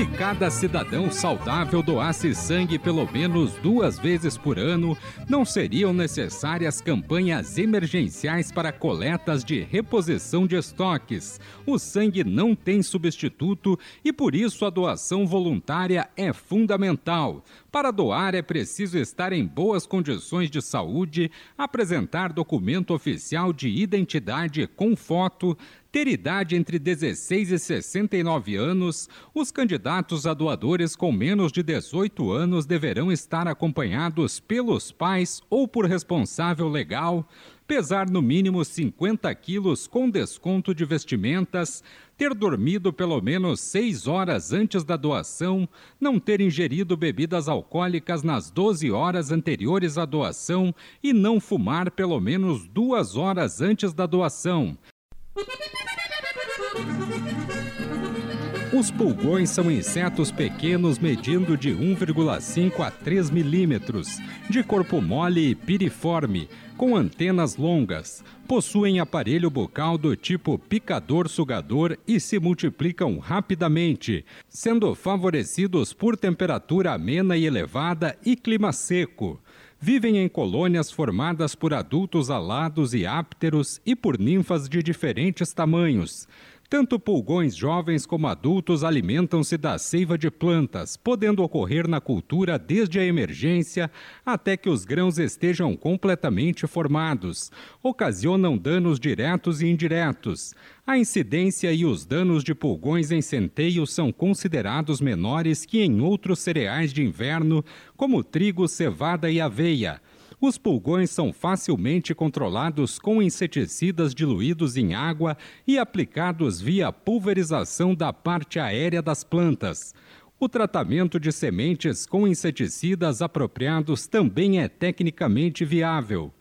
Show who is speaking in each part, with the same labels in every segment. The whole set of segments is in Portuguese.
Speaker 1: Se cada cidadão saudável doasse sangue pelo menos duas vezes por ano, não seriam necessárias campanhas emergenciais para coletas de reposição de estoques. O sangue não tem substituto e por isso a doação voluntária é fundamental. Para doar é preciso estar em boas condições de saúde, apresentar documento oficial de identidade com foto, ter idade entre 16 e 69 anos, os candidatos a doadores com menos de 18 anos deverão estar acompanhados pelos pais ou por responsável legal, pesar no mínimo 50 quilos com desconto de vestimentas, ter dormido pelo menos 6 horas antes da doação, não ter ingerido bebidas alcoólicas nas 12 horas anteriores à doação e não fumar pelo menos duas horas antes da doação. Os pulgões são insetos pequenos medindo de 1,5 a 3 milímetros, de corpo mole e piriforme, com antenas longas. Possuem aparelho bucal do tipo picador-sugador e se multiplicam rapidamente, sendo favorecidos por temperatura amena e elevada e clima seco vivem em colônias formadas por adultos alados e ápteros e por ninfas de diferentes tamanhos. Tanto pulgões jovens como adultos alimentam-se da seiva de plantas, podendo ocorrer na cultura desde a emergência até que os grãos estejam completamente formados. Ocasionam danos diretos e indiretos. A incidência e os danos de pulgões em centeio são considerados menores que em outros cereais de inverno, como trigo, cevada e aveia. Os pulgões são facilmente controlados com inseticidas diluídos em água e aplicados via pulverização da parte aérea das plantas. O tratamento de sementes com inseticidas apropriados também é tecnicamente viável.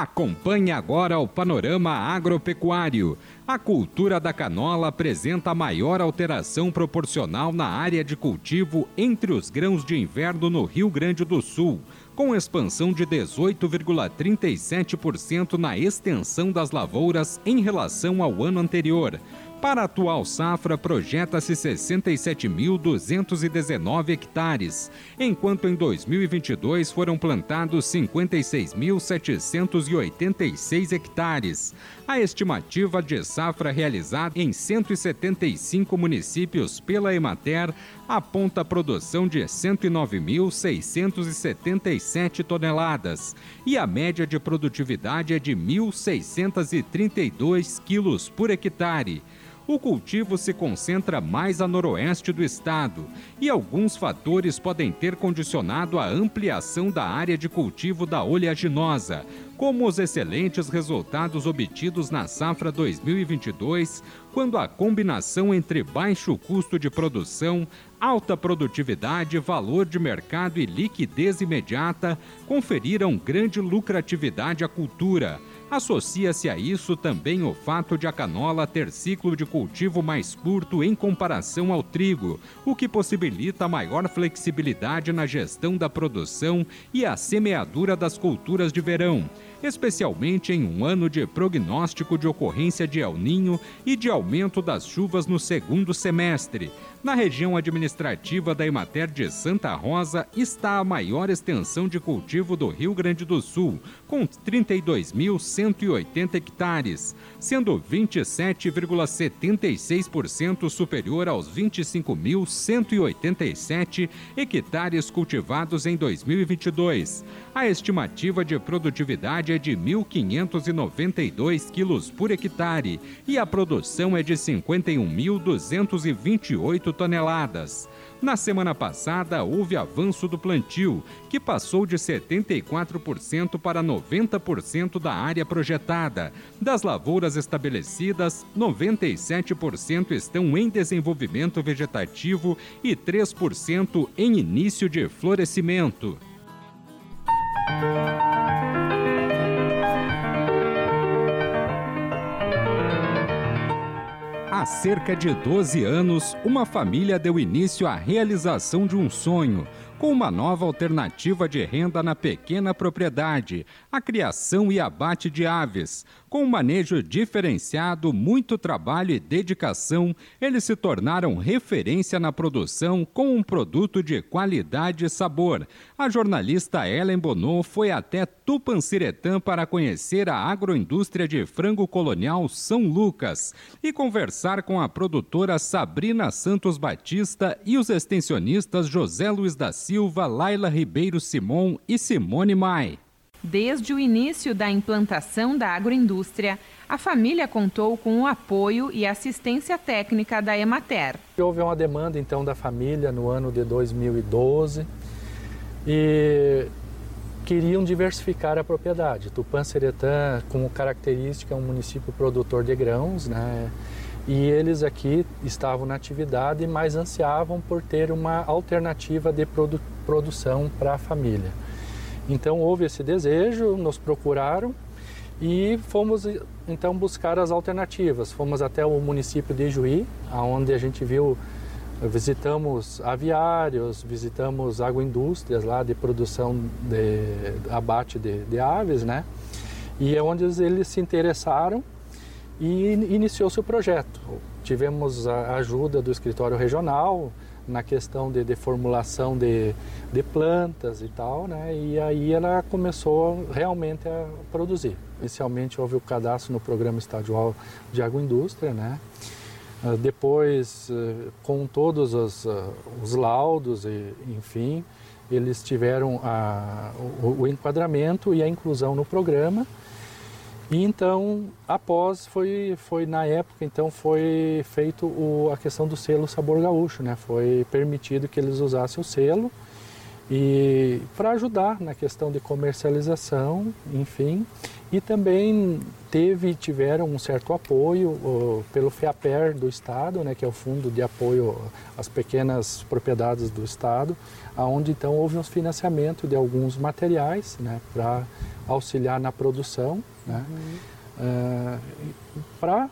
Speaker 1: Acompanhe agora o panorama agropecuário. A cultura da canola apresenta a maior alteração proporcional na área de cultivo entre os grãos de inverno no Rio Grande do Sul, com expansão de 18,37% na extensão das lavouras em relação ao ano anterior. Para a atual safra, projeta-se 67.219 hectares, enquanto em 2022 foram plantados 56.786 hectares. A estimativa de safra realizada em 175 municípios pela Emater aponta a produção de 109.677 toneladas e a média de produtividade é de 1.632 quilos por hectare o cultivo se concentra mais a noroeste do estado e alguns fatores podem ter condicionado a ampliação da área de cultivo da oleaginosa, como os excelentes resultados obtidos na safra 2022, quando a combinação entre baixo custo de produção, alta produtividade, valor de mercado e liquidez imediata conferiram grande lucratividade à cultura. Associa-se a isso também o fato de a canola ter ciclo de cultivo mais curto em comparação ao trigo, o que possibilita maior flexibilidade na gestão da produção e a semeadura das culturas de verão especialmente em um ano de prognóstico de ocorrência de El Ninho e de aumento das chuvas no segundo semestre. Na região administrativa da Emater de Santa Rosa está a maior extensão de cultivo do Rio Grande do Sul, com 32.180 hectares, sendo 27,76% superior aos 25.187 hectares cultivados em 2022. A estimativa de produtividade é de 1.592 quilos por hectare e a produção é de 51.228 toneladas. Na semana passada, houve avanço do plantio, que passou de 74% para 90% da área projetada. Das lavouras estabelecidas, 97% estão em desenvolvimento vegetativo e 3% em início de florescimento. Há cerca de 12 anos, uma família deu início à realização de um sonho com uma nova alternativa de renda na pequena propriedade, a criação e abate de aves. Com um manejo diferenciado, muito trabalho e dedicação, eles se tornaram referência na produção com um produto de qualidade e sabor. A jornalista Ellen Bonô foi até Tupanciretã para conhecer a agroindústria de frango colonial São Lucas e conversar com a produtora Sabrina Santos Batista e os extensionistas José Luiz da Silva, Laila Ribeiro Simon e Simone Mai.
Speaker 2: Desde o início da implantação da agroindústria, a família contou com o apoio e assistência técnica da Emater.
Speaker 3: Houve uma demanda então da família no ano de 2012 e queriam diversificar a propriedade. Tupã-Seretã, como característica, é um município produtor de grãos, né? E eles aqui estavam na atividade, mas ansiavam por ter uma alternativa de produ produção para a família. Então houve esse desejo, nos procuraram e fomos então buscar as alternativas. Fomos até o município de Juí, onde a gente viu, visitamos aviários, visitamos agroindústrias lá de produção de abate de, de aves, né? E é onde eles se interessaram e iniciou-se o projeto. Tivemos a ajuda do escritório regional na questão de, de formulação de, de, plantas e tal, né? E aí ela começou realmente a produzir. Inicialmente houve o cadastro no Programa Estadual de Agroindústria, né? Ah, depois, eh, com todos os, ah, os laudos, e, enfim, eles tiveram a, o, o enquadramento e a inclusão no programa e então, após, foi, foi na época, então foi feito o, a questão do selo Sabor Gaúcho, né? Foi permitido que eles usassem o selo e para ajudar na questão de comercialização, enfim, e também teve tiveram um certo apoio uh, pelo FEAPER do estado, né, que é o fundo de apoio às pequenas propriedades do estado, aonde então houve um financiamento de alguns materiais, né, para auxiliar na produção né? Uhum. Uh, para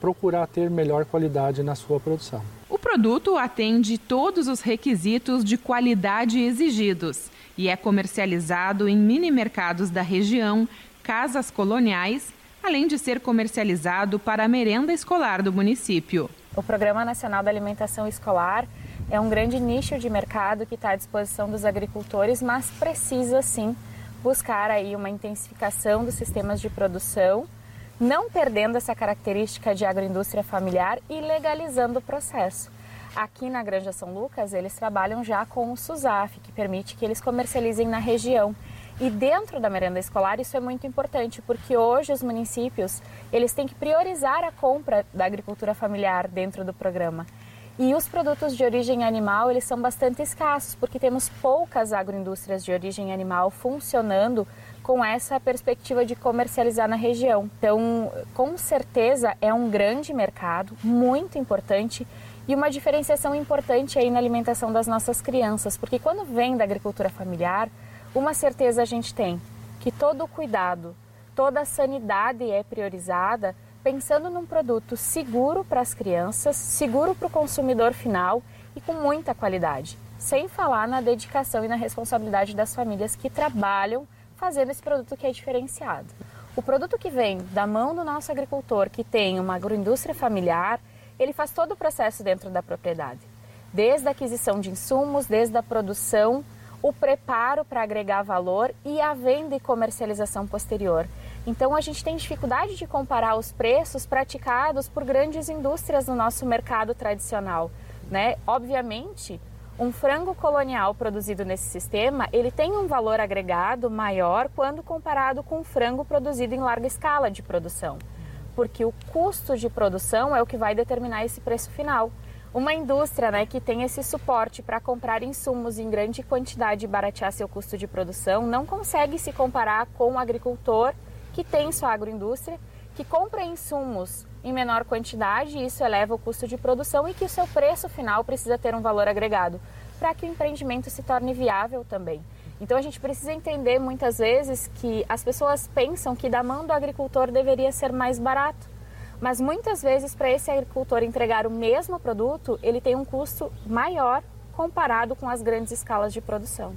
Speaker 3: procurar ter melhor qualidade na sua produção.
Speaker 2: O produto atende todos os requisitos de qualidade exigidos e é comercializado em mini mercados da região, casas coloniais, além de ser comercializado para a merenda escolar do município.
Speaker 4: O Programa Nacional da Alimentação Escolar é um grande nicho de mercado que está à disposição dos agricultores, mas precisa sim buscar aí uma intensificação dos sistemas de produção, não perdendo essa característica de agroindústria familiar e legalizando o processo. Aqui na Granja São Lucas, eles trabalham já com o SUSAF, que permite que eles comercializem na região. E dentro da merenda escolar isso é muito importante, porque hoje os municípios, eles têm que priorizar a compra da agricultura familiar dentro do programa. E os produtos de origem animal, eles são bastante escassos, porque temos poucas agroindústrias de origem animal funcionando com essa perspectiva de comercializar na região. Então, com certeza é um grande mercado, muito importante e uma diferenciação importante aí na alimentação das nossas crianças, porque quando vem da agricultura familiar, uma certeza a gente tem, que todo o cuidado, toda a sanidade é priorizada pensando num produto seguro para as crianças, seguro para o consumidor final e com muita qualidade. Sem falar na dedicação e na responsabilidade das famílias que trabalham fazendo esse produto que é diferenciado. O produto que vem da mão do nosso agricultor, que tem uma agroindústria familiar, ele faz todo o processo dentro da propriedade. Desde a aquisição de insumos, desde a produção, o preparo para agregar valor e a venda e comercialização posterior. Então a gente tem dificuldade de comparar os preços praticados por grandes indústrias no nosso mercado tradicional, né? Obviamente, um frango colonial produzido nesse sistema, ele tem um valor agregado maior quando comparado com um frango produzido em larga escala de produção, porque o custo de produção é o que vai determinar esse preço final. Uma indústria né, que tem esse suporte para comprar insumos em grande quantidade e baratear seu custo de produção não consegue se comparar com o agricultor que tem sua agroindústria, que compra insumos em menor quantidade, isso eleva o custo de produção e que o seu preço final precisa ter um valor agregado para que o empreendimento se torne viável também. Então a gente precisa entender muitas vezes que as pessoas pensam que da mão do agricultor deveria ser mais barato. Mas muitas vezes para esse agricultor entregar o mesmo produto, ele tem um custo maior comparado com as grandes escalas de produção.